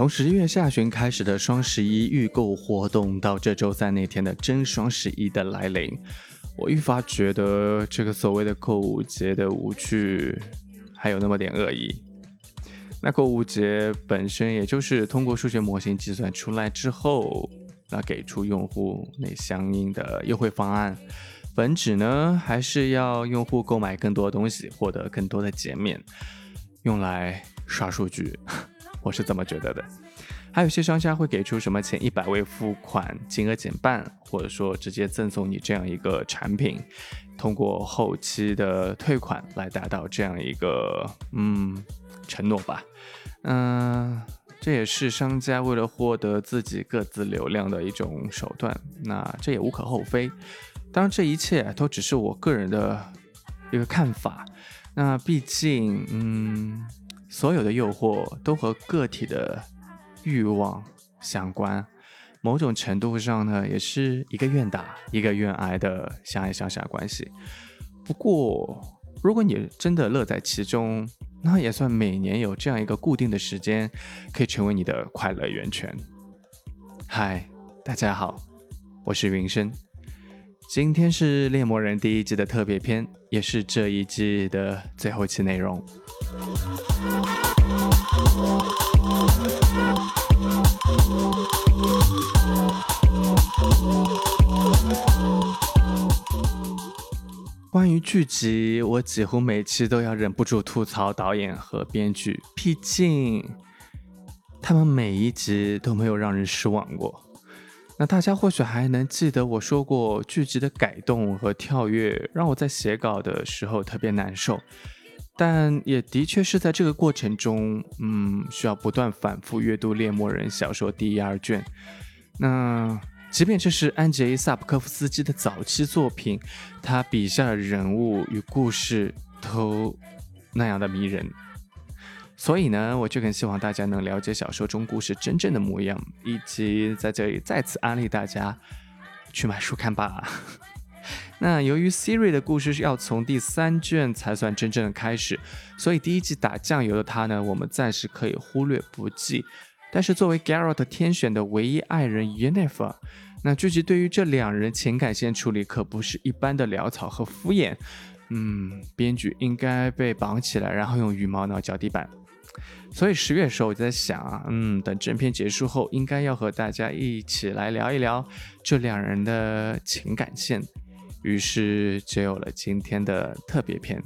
从十一月下旬开始的双十一预购活动，到这周三那天的真双十一的来临，我愈发觉得这个所谓的购物节的无趣，还有那么点恶意。那购物节本身也就是通过数学模型计算出来之后，那给出用户那相应的优惠方案，本质呢还是要用户购买更多的东西，获得更多的减免，用来刷数据。我是这么觉得的，还有些商家会给出什么前一百位付款金额减半，或者说直接赠送你这样一个产品，通过后期的退款来达到这样一个嗯承诺吧。嗯，这也是商家为了获得自己各自流量的一种手段，那这也无可厚非。当然，这一切都只是我个人的一个看法。那毕竟，嗯。所有的诱惑都和个体的欲望相关，某种程度上呢，也是一个愿打一个愿挨的相爱相杀关系。不过，如果你真的乐在其中，那也算每年有这样一个固定的时间，可以成为你的快乐源泉。嗨，大家好，我是云生，今天是猎魔人第一季的特别篇，也是这一季的最后期内容。关于剧集，我几乎每期都要忍不住吐槽导演和编剧，毕竟他们每一集都没有让人失望过。那大家或许还能记得我说过，剧集的改动和跳跃让我在写稿的时候特别难受。但也的确是在这个过程中，嗯，需要不断反复阅读《猎魔人》小说第一二卷。那即便这是安杰伊·萨普科夫斯基的早期作品，他笔下的人物与故事都那样的迷人。所以呢，我就更希望大家能了解小说中故事真正的模样，以及在这里再次安利大家去买书看吧。那由于 Siri 的故事是要从第三卷才算真正的开始，所以第一季打酱油的他呢，我们暂时可以忽略不计。但是作为 Garrett 天选的唯一爱人 Yennefer，那剧集对于这两人情感线处理可不是一般的潦草和敷衍。嗯，编剧应该被绑起来，然后用羽毛挠脚底板。所以十月的时候我就在想啊，嗯，等正片结束后，应该要和大家一起来聊一聊这两人的情感线。于是就有了今天的特别篇。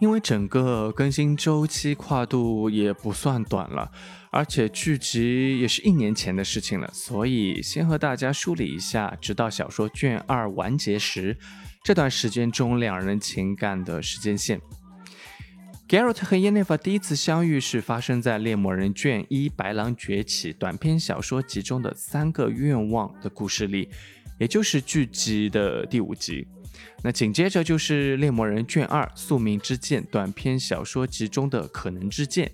因为整个更新周期跨度也不算短了，而且剧集也是一年前的事情了，所以先和大家梳理一下，直到小说卷二完结时这段时间中两人情感的时间线。Garrett 和 Yennefer 第一次相遇是发生在《猎魔人》卷一《白狼崛起》短篇小说集中的三个愿望的故事里，也就是剧集的第五集。那紧接着就是《猎魔人》卷二《宿命之剑》短篇小说集中的可能之剑。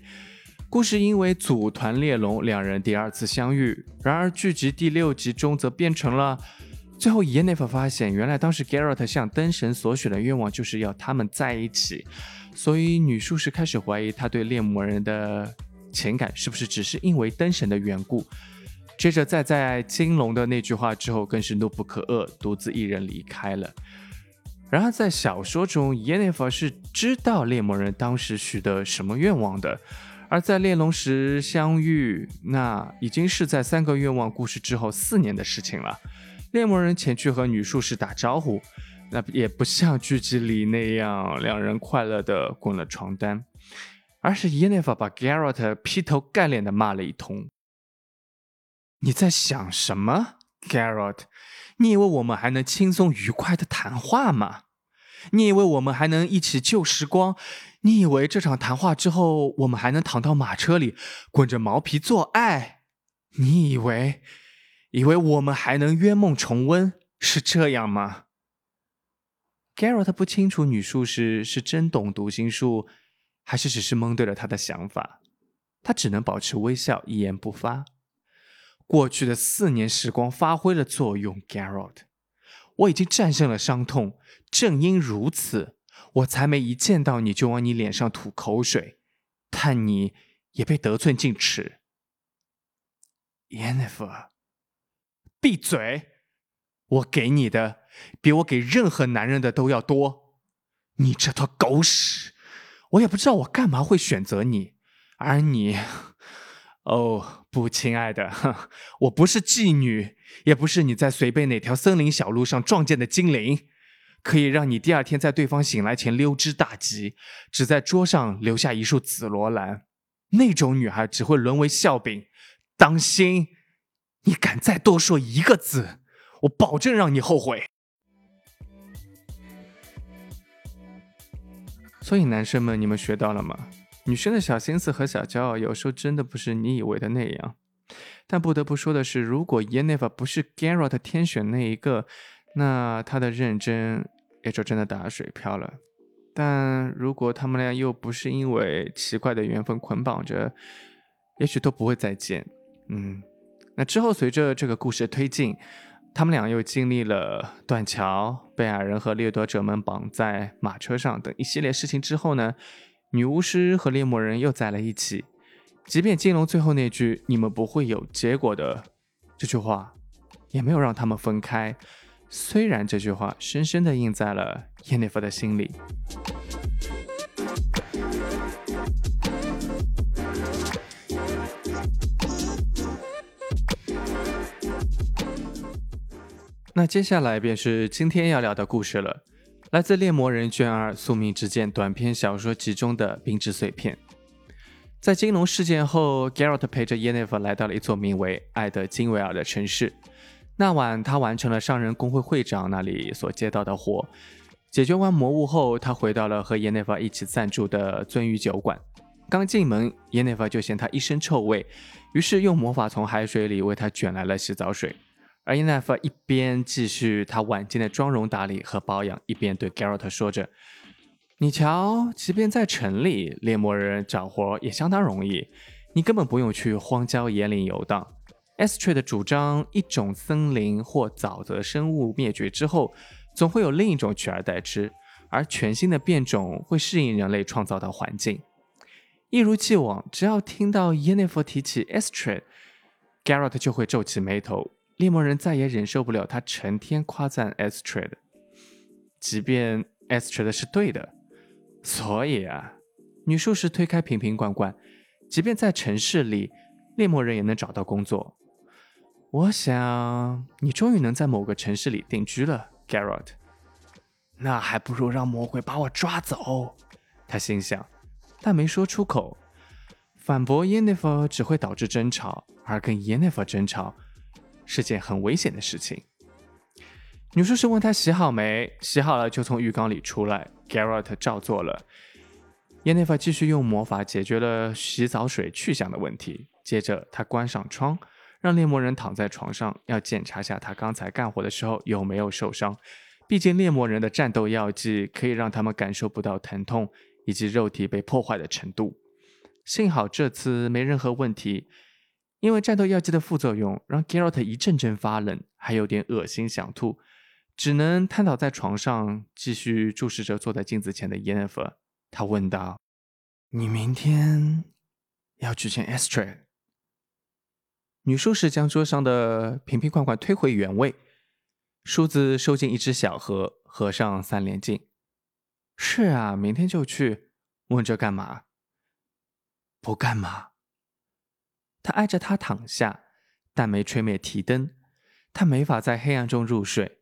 故事因为组团猎龙，两人第二次相遇。然而剧集第六集中则变成了最后，Yennefer 发现原来当时 Garrett 向灯神所许的愿望就是要他们在一起。所以女术士开始怀疑她对猎魔人的情感是不是只是因为灯神的缘故。接着再在金龙的那句话之后，更是怒不可遏，独自一人离开了。然而在小说中，耶内弗是知道猎魔人当时许的什么愿望的，而在猎龙时相遇，那已经是在三个愿望故事之后四年的事情了。猎魔人前去和女术士打招呼。那也不像剧集里那样，两人快乐的滚了床单，而是 Yennefer 把 Garrett 劈头盖脸的骂了一通。你在想什么，Garrett？你以为我们还能轻松愉快的谈话吗？你以为我们还能一起旧时光？你以为这场谈话之后，我们还能躺到马车里，滚着毛皮做爱？你以为，以为我们还能约梦重温？是这样吗？Garrett 不清楚女术士是真懂读心术，还是只是蒙对了他的想法。他只能保持微笑，一言不发。过去的四年时光发挥了作用，Garrett。我已经战胜了伤痛，正因如此，我才没一见到你就往你脸上吐口水，但你也被得寸进尺。Yennefer，闭嘴！我给你的比我给任何男人的都要多。你这坨狗屎！我也不知道我干嘛会选择你，而你，哦不，亲爱的，我不是妓女，也不是你在随便哪条森林小路上撞见的精灵，可以让你第二天在对方醒来前溜之大吉，只在桌上留下一束紫罗兰。那种女孩只会沦为笑柄。当心，你敢再多说一个字，我保证让你后悔。所以，男生们，你们学到了吗？女生的小心思和小骄傲，有时候真的不是你以为的那样。但不得不说的是，如果 Yennefer 不是 Geralt 天选那一个，那他的认真也就真的打水漂了。但如果他们俩又不是因为奇怪的缘分捆绑着，也许都不会再见。嗯，那之后随着这个故事推进。他们俩又经历了断桥、被矮人和掠夺者们绑在马车上等一系列事情之后呢，女巫师和猎魔人又在了一起。即便金龙最后那句“你们不会有结果的”这句话，也没有让他们分开。虽然这句话深深地印在了耶内弗的心里。那接下来便是今天要聊的故事了，来自《猎魔人》卷二《宿命之剑》短篇小说集中的冰之碎片。在金龙事件后，Geralt 陪着 Yennefer 来到了一座名为爱德金维尔的城市。那晚，他完成了商人工会会长那里所接到的活。解决完魔物后，他回到了和 Yennefer 一起暂住的鳟鱼酒馆。刚进门，Yennefer 就嫌他一身臭味，于是用魔法从海水里为他卷来了洗澡水。而 e n f 一边继续他晚间的妆容打理和保养，一边对 Geralt 说着：“你瞧，即便在城里，猎魔人找活也相当容易，你根本不用去荒郊野岭游荡。Estrid 主张，一种森林或沼泽生物灭绝之后，总会有另一种取而代之，而全新的变种会适应人类创造的环境。一如既往，只要听到 Yennefer 提起 Estrid，Geralt 就会皱起眉头。”猎魔人再也忍受不了他成天夸赞 estrad 即便 estrad 是对的，所以啊，女术士推开瓶瓶罐罐，即便在城市里，猎魔人也能找到工作。我想你终于能在某个城市里定居了，Garrett。那还不如让魔鬼把我抓走，他心想，但没说出口。反驳 Yennefer 只会导致争吵，而跟 Yennefer 争吵。是件很危险的事情。女术士问他洗好没？洗好了就从浴缸里出来。Garrett 照做了。Yennefer 继续用魔法解决了洗澡水去向的问题。接着他关上窗，让猎魔人躺在床上，要检查下他刚才干活的时候有没有受伤。毕竟猎魔人的战斗药剂可以让他们感受不到疼痛以及肉体被破坏的程度。幸好这次没任何问题。因为战斗药剂的副作用，让 Geralt 一阵阵发冷，还有点恶心想吐，只能瘫倒在床上，继续注视着坐在镜子前的 Yennefer。他问道：“你明天要去见 Estrid？” 女术士将桌上的瓶瓶罐罐推回原位，梳子收进一只小盒，合上三连镜。“是啊，明天就去。”问这干嘛？不干嘛。他挨着他躺下，但没吹灭提灯。他没法在黑暗中入睡，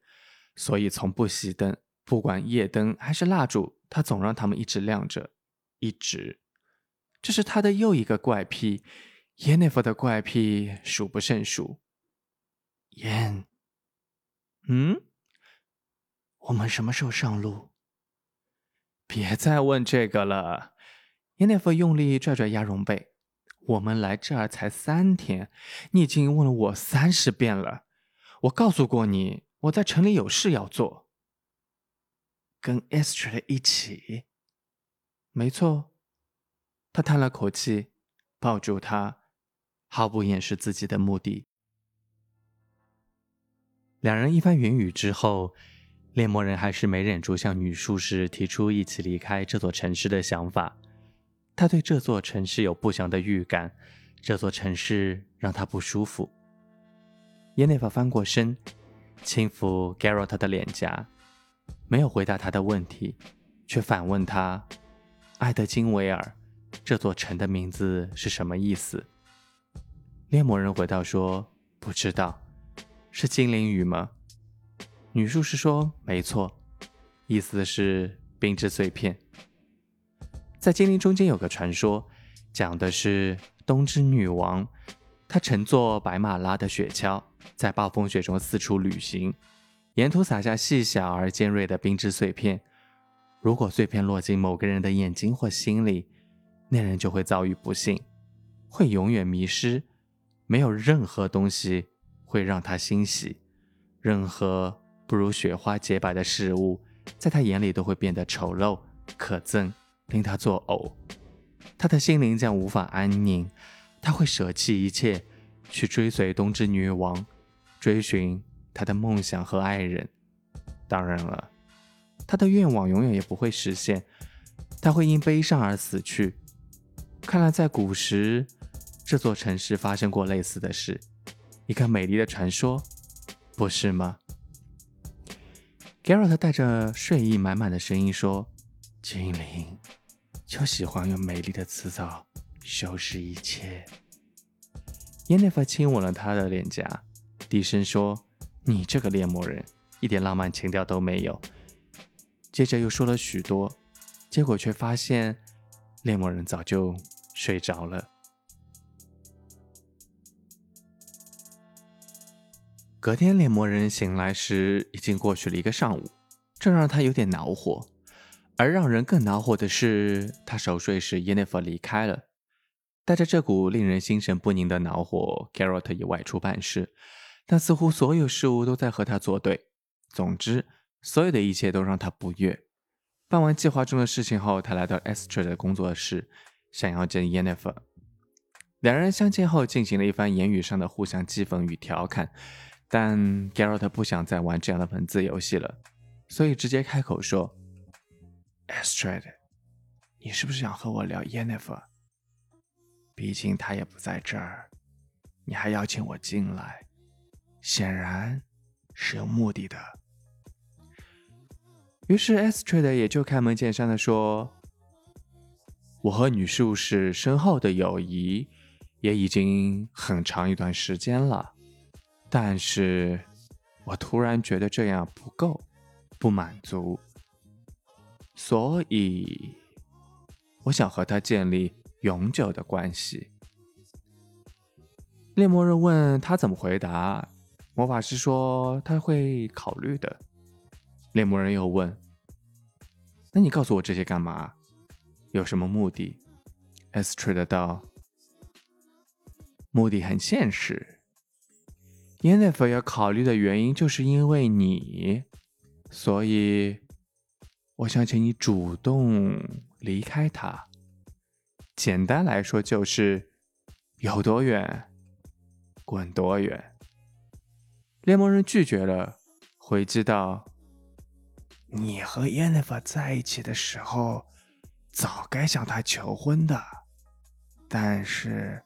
所以从不熄灯。不管夜灯还是蜡烛，他总让他们一直亮着，一直。这是他的又一个怪癖。耶内弗的怪癖数不胜数。耶，嗯，我们什么时候上路？别再问这个了。耶内弗用力拽拽鸭绒被。我们来这儿才三天，你已经问了我三十遍了。我告诉过你，我在城里有事要做。跟 Estrid 一起？没错。他叹了口气，抱住她，毫不掩饰自己的目的。两人一番云雨之后，猎魔人还是没忍住向女术士提出一起离开这座城市的想法。他对这座城市有不祥的预感，这座城市让他不舒服。耶内法翻过身，轻抚 Garrett 的脸颊，没有回答他的问题，却反问他：“艾德金维尔，这座城的名字是什么意思？”猎魔人回答说：“不知道，是精灵语吗？”女术士说：“没错，意思是冰之碎片。”在精灵中间有个传说，讲的是冬之女王，她乘坐白马拉的雪橇，在暴风雪中四处旅行，沿途撒下细小而尖锐的冰之碎片。如果碎片落进某个人的眼睛或心里，那人就会遭遇不幸，会永远迷失。没有任何东西会让他欣喜，任何不如雪花洁白的事物，在他眼里都会变得丑陋可憎。令他作呕，他的心灵将无法安宁。他会舍弃一切，去追随冬之女王，追寻他的梦想和爱人。当然了，他的愿望永远也不会实现。他会因悲伤而死去。看来在古时，这座城市发生过类似的事，一个美丽的传说，不是吗？Garrett 带着睡意满满的声音说：“精灵。”就喜欢用美丽的辞藻修饰一切。耶内弗亲吻了他的脸颊，低声说：“你这个猎魔人，一点浪漫情调都没有。”接着又说了许多，结果却发现猎魔人早就睡着了。隔天，猎魔人醒来时已经过去了一个上午，这让他有点恼火。而让人更恼火的是，他熟睡时，y e n n i f e r 离开了。带着这股令人心神不宁的恼火，Garrett 也外出办事，但似乎所有事物都在和他作对。总之，所有的一切都让他不悦。办完计划中的事情后，他来到 Esther 的工作室，想要见 y e n n i f e r。两人相见后，进行了一番言语上的互相讥讽与调侃，但 Garrett 不想再玩这样的文字游戏了，所以直接开口说。Estrid，你是不是想和我聊 Yennefer？毕竟他也不在这儿，你还邀请我进来，显然是有目的的。于是 estrid 也就开门见山的说：“我和女术士深厚的友谊也已经很长一段时间了，但是我突然觉得这样不够，不满足。”所以，我想和他建立永久的关系。猎魔人问他怎么回答，魔法师说他会考虑的。猎魔人又问：“那你告诉我这些干嘛？有什么目的？” s t r a 道：“目的很现实。Yennefer 要考虑的原因就是因为你，所以。”我想请你主动离开他。简单来说，就是有多远，滚多远。联盟人拒绝了，回击道：“你和耶内弗在一起的时候，早该向他求婚的，但是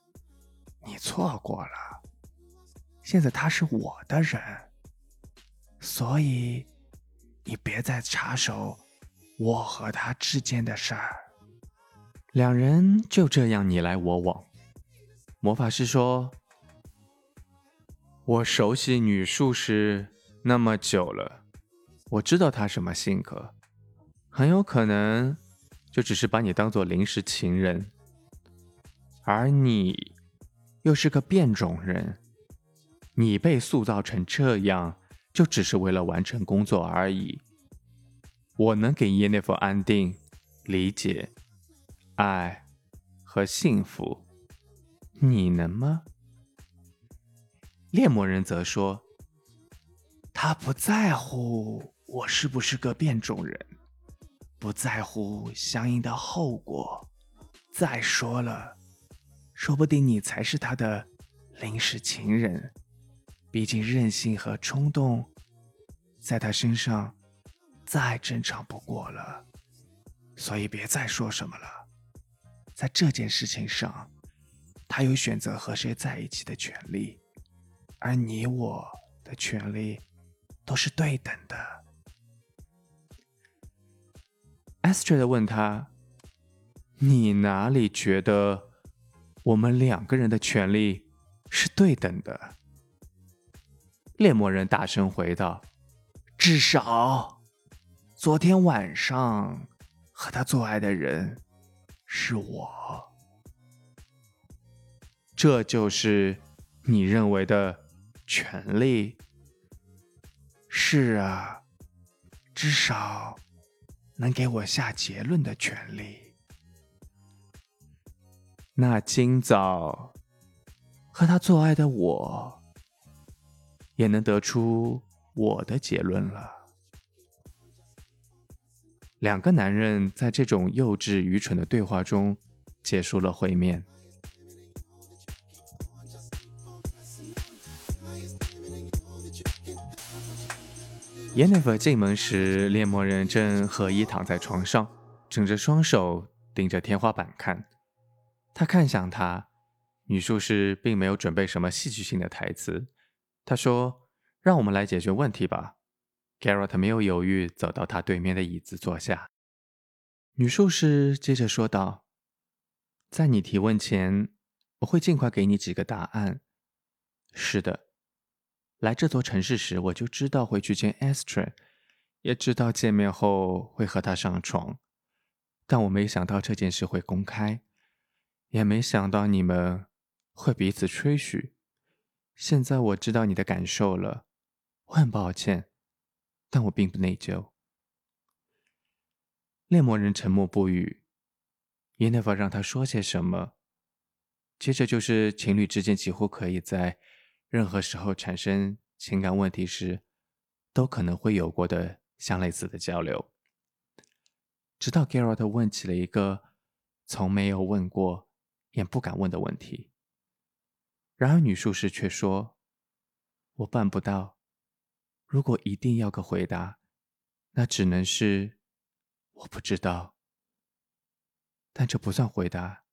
你错过了。现在他是我的人，所以你别再插手。”我和他之间的事儿，两人就这样你来我往。魔法师说：“我熟悉女术士那么久了，我知道她什么性格，很有可能就只是把你当做临时情人，而你又是个变种人，你被塑造成这样，就只是为了完成工作而已。”我能给耶内弗安定、理解、爱和幸福，你能吗？猎魔人则说：“他不在乎我是不是个变种人，不在乎相应的后果。再说了，说不定你才是他的临时情人。毕竟任性和冲动，在他身上再正常不过了。所以别再说什么了。在这件事情上，他有选择和谁在一起的权利，而你我的权利都是对等的。Esther 问他：“你哪里觉得我们两个人的权利是对等的？”猎魔人大声回道：“至少，昨天晚上和他做爱的人是我。这就是你认为的权利？是啊，至少。”能给我下结论的权利。那今早和他做爱的我，也能得出我的结论了。两个男人在这种幼稚愚蠢的对话中结束了会面。Yennefer 进门时，猎魔人正合衣躺在床上，枕着双手盯着天花板看。他看向他，女术士并没有准备什么戏剧性的台词。他说：“让我们来解决问题吧。” Garrett 没有犹豫，走到他对面的椅子坐下。女术士接着说道：“在你提问前，我会尽快给你几个答案。是的。”来这座城市时，我就知道会去见 Astrid，也知道见面后会和他上床，但我没想到这件事会公开，也没想到你们会彼此吹嘘。现在我知道你的感受了，我很抱歉，但我并不内疚。猎魔人沉默不语 y e n e v e r 让他说些什么，接着就是情侣之间几乎可以在。任何时候产生情感问题时，都可能会有过的相类似的交流。直到 Garrett 问起了一个从没有问过也不敢问的问题，然而女术士却说：“我办不到。如果一定要个回答，那只能是我不知道。但这不算回答，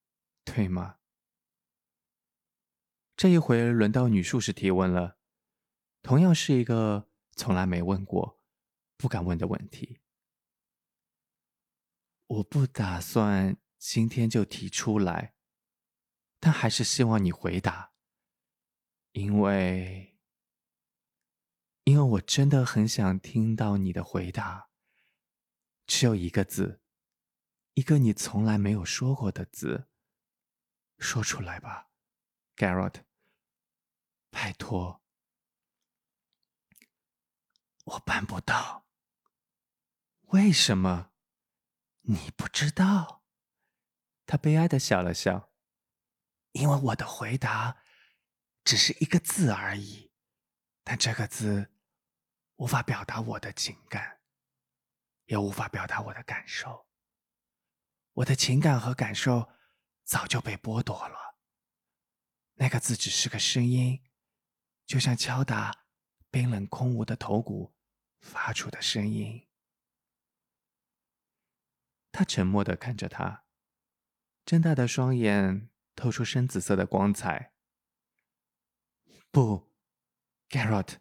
对吗？”这一回轮到女术士提问了，同样是一个从来没问过、不敢问的问题。我不打算今天就提出来，但还是希望你回答，因为，因为我真的很想听到你的回答。只有一个字，一个你从来没有说过的字，说出来吧，Garrett。拜托，我办不到。为什么？你不知道？他悲哀的笑了笑。因为我的回答只是一个字而已，但这个字无法表达我的情感，也无法表达我的感受。我的情感和感受早就被剥夺了。那个字只是个声音。就像敲打冰冷空无的头骨发出的声音。他沉默的看着他，睁大的双眼透出深紫色的光彩。不，Garrett，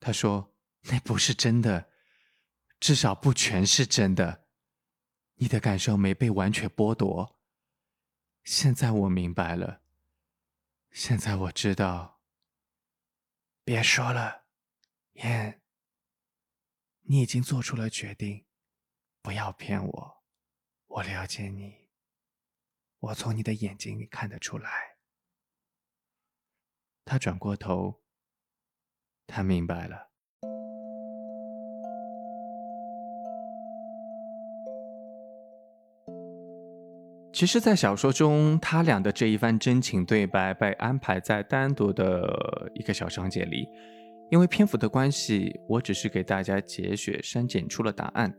他说：“那不是真的，至少不全是真的。你的感受没被完全剥夺。现在我明白了，现在我知道。”别说了，燕。你已经做出了决定，不要骗我。我了解你，我从你的眼睛里看得出来。他转过头，他明白了。其实，在小说中，他俩的这一番真情对白被安排在单独的一个小章节里。因为篇幅的关系，我只是给大家节选删减出了答案。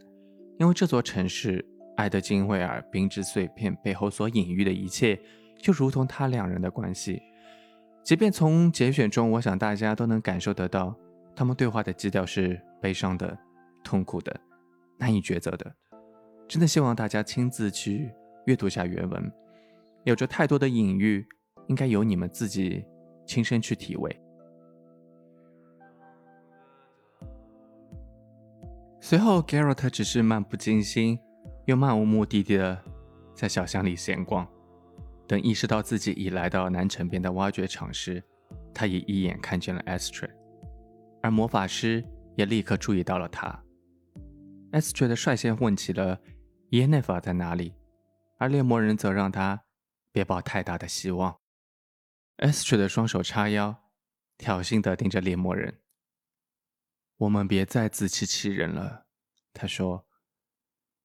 因为这座城市，爱德金威尔冰之碎片背后所隐喻的一切，就如同他两人的关系。即便从节选中，我想大家都能感受得到，他们对话的基调是悲伤的、痛苦的、难以抉择的。真的希望大家亲自去阅读下原文，有着太多的隐喻，应该由你们自己亲身去体味。随后，Garrett 只是漫不经心，又漫无目的的在小巷里闲逛。等意识到自己已来到南城边的挖掘场时，他也一眼看见了 Astrid，而魔法师也立刻注意到了他。Astrid 率先问起了 Yennefer 在哪里，而猎魔人则让他别抱太大的希望。Astrid 的双手叉腰，挑衅地盯着猎魔人。我们别再自欺欺人了，他说：“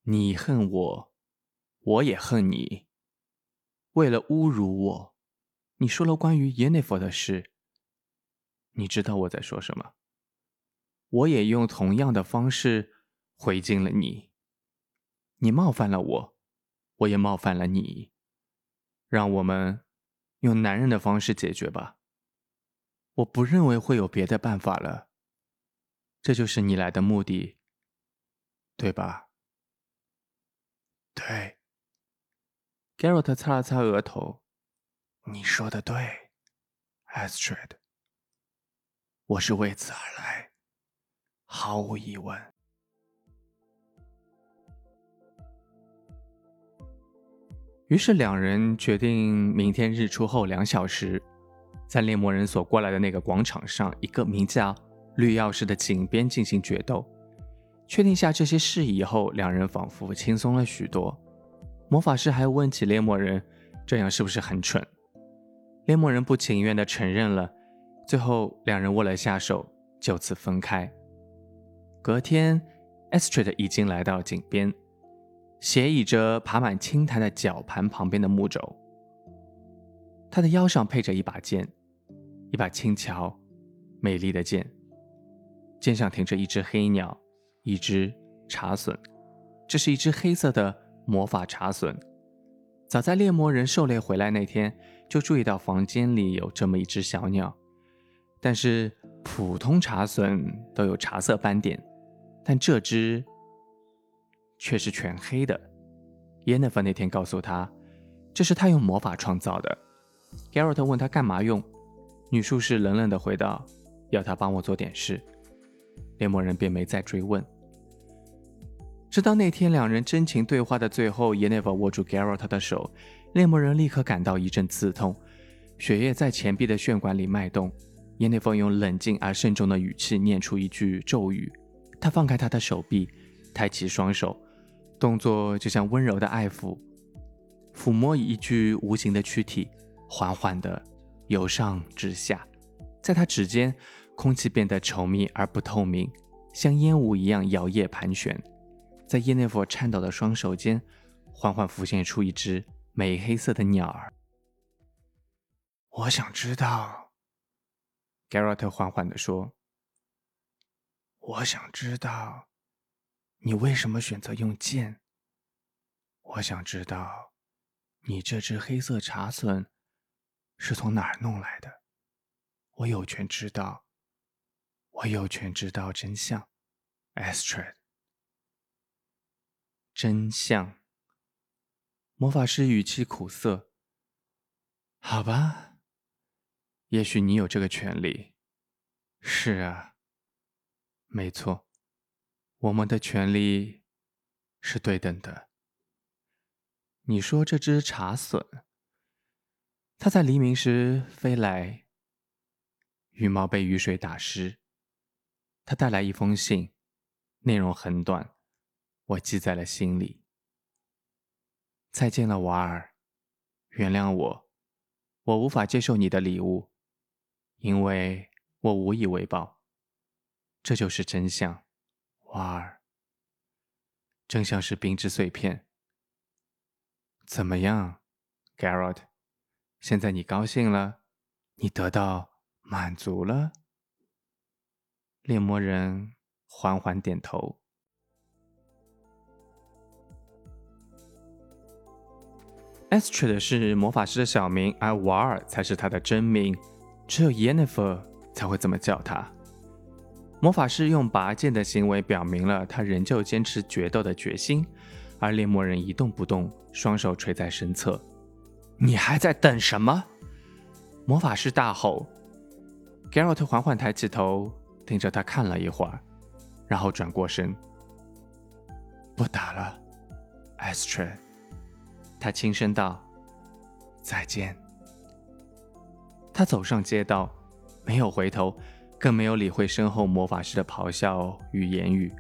你恨我，我也恨你。为了侮辱我，你说了关于 Yennefer 的事。你知道我在说什么？我也用同样的方式回敬了你。你冒犯了我，我也冒犯了你。让我们用男人的方式解决吧。我不认为会有别的办法了。”这就是你来的目的，对吧？对。Garrett 擦了擦额头，你说的对，Astrid。我是为此而来，毫无疑问。于是两人决定明天日出后两小时，在猎魔人所过来的那个广场上，一个名叫……绿钥匙的井边进行决斗，确定下这些事以后，两人仿佛轻松了许多。魔法师还问起猎魔人，这样是不是很蠢？猎魔人不情愿地承认了。最后，两人握了下手，就此分开。隔天，Astrid 已经来到井边，斜倚着爬满青苔的绞盘旁边的木轴，他的腰上配着一把剑，一把轻巧、美丽的剑。剑上停着一只黑鸟，一只茶隼。这是一只黑色的魔法茶隼。早在猎魔人狩猎回来那天，就注意到房间里有这么一只小鸟。但是普通茶隼都有茶色斑点，但这只却是全黑的。耶娜芬那天告诉他，这是他用魔法创造的。Garrett 问他干嘛用，女术士冷冷地回道：“要他帮我做点事。”猎魔人便没再追问。直到那天两人真情对话的最后，耶 e 弗握住 Garrett 的手，猎魔人立刻感到一阵刺痛，血液在前臂的血管里脉动。耶 e 弗用冷静而慎重的语气念出一句咒语，他放开他的手臂，抬起双手，动作就像温柔的爱抚，抚摸一具无形的躯体，缓缓地由上至下，在他指尖。空气变得稠密而不透明，像烟雾一样摇曳盘旋。在耶内弗颤抖的双手间，缓缓浮现出一只美黑色的鸟儿。我想知道，Garrett 缓缓地说：“我想知道，你为什么选择用剑？我想知道，你这只黑色茶笋是从哪儿弄来的？我有权知道。”我有权知道真相，Astrid。真相。魔法师语气苦涩。好吧，也许你有这个权利。是啊，没错，我们的权利是对等的。你说这只茶隼，它在黎明时飞来，羽毛被雨水打湿。他带来一封信，内容很短，我记在了心里。再见了，瓦尔，原谅我，我无法接受你的礼物，因为我无以为报。这就是真相，瓦尔。真相是冰之碎片。怎么样，Garrett？现在你高兴了？你得到满足了？猎魔人缓缓点头。Astrid 是魔法师的小名，而瓦尔才是他的真名。只有 Yennefer 才会这么叫他。魔法师用拔剑的行为表明了他仍旧坚持决斗的决心，而猎魔人一动不动，双手垂在身侧。你还在等什么？魔法师大吼。Geralt 缓缓抬起头，盯着他看了一会儿，然后转过身。不打了，Astrid。他轻声道：“再见。”他走上街道，没有回头，更没有理会身后魔法师的咆哮与言语。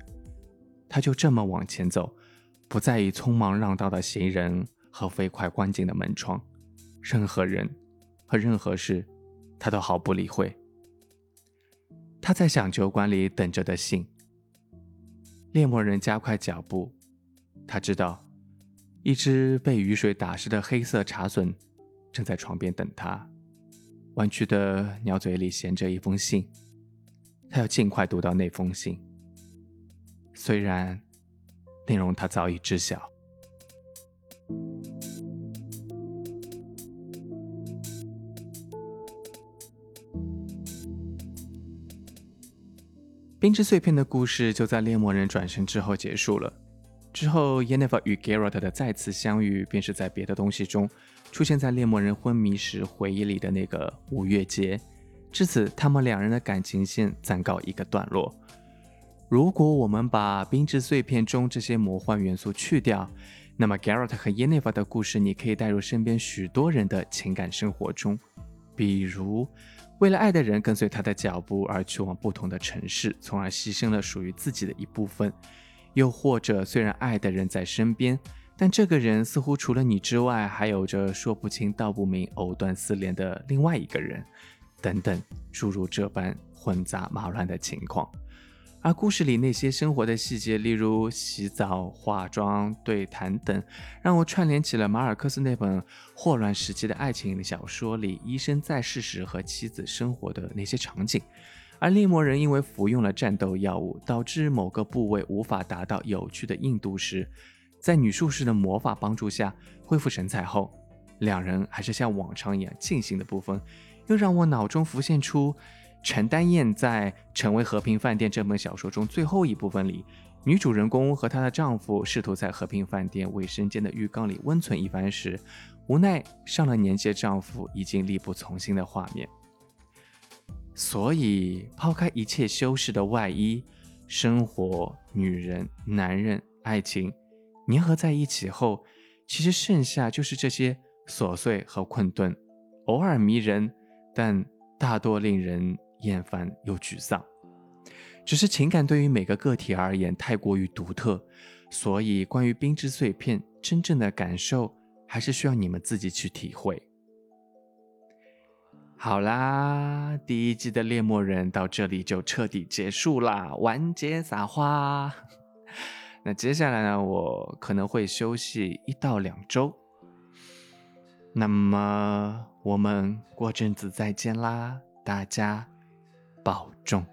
他就这么往前走，不在意匆忙让道的行人和飞快关紧的门窗。任何人和任何事，他都毫不理会。他在想酒馆里等着的信。猎魔人加快脚步，他知道，一只被雨水打湿的黑色茶笋正在床边等他。弯曲的鸟嘴里衔着一封信，他要尽快读到那封信。虽然内容他早已知晓。冰之碎片的故事就在猎魔人转身之后结束了。之后，Yennefer 与 Geralt 的再次相遇，便是在别的东西中出现在猎魔人昏迷时回忆里的那个五月节。至此，他们两人的感情线暂告一个段落。如果我们把冰之碎片中这些魔幻元素去掉，那么 Geralt 和 Yennefer 的故事，你可以带入身边许多人的情感生活中，比如。为了爱的人跟随他的脚步而去往不同的城市，从而牺牲了属于自己的一部分；又或者，虽然爱的人在身边，但这个人似乎除了你之外，还有着说不清道不明、藕断丝连的另外一个人，等等，诸如这般混杂马乱的情况。而故事里那些生活的细节，例如洗澡、化妆、对谈等，让我串联起了马尔克斯那本霍乱时期的爱情小说里医生在世时和妻子生活的那些场景。而猎魔人因为服用了战斗药物，导致某个部位无法达到有趣的硬度时，在女术士的魔法帮助下恢复神采后，两人还是像往常一样进行的部分，又让我脑中浮现出。陈丹燕在《成为和平饭店》这本小说中最后一部分里，女主人公和她的丈夫试图在和平饭店卫生间的浴缸里温存一番时，无奈上了年纪的丈夫已经力不从心的画面。所以，抛开一切修饰的外衣，生活、女人、男人、爱情粘合在一起后，其实剩下就是这些琐碎和困顿，偶尔迷人，但大多令人。厌烦又沮丧，只是情感对于每个个体而言太过于独特，所以关于冰之碎片真正的感受，还是需要你们自己去体会。好啦，第一季的猎魔人到这里就彻底结束啦，完结撒花。那接下来呢，我可能会休息一到两周，那么我们过阵子再见啦，大家。保重。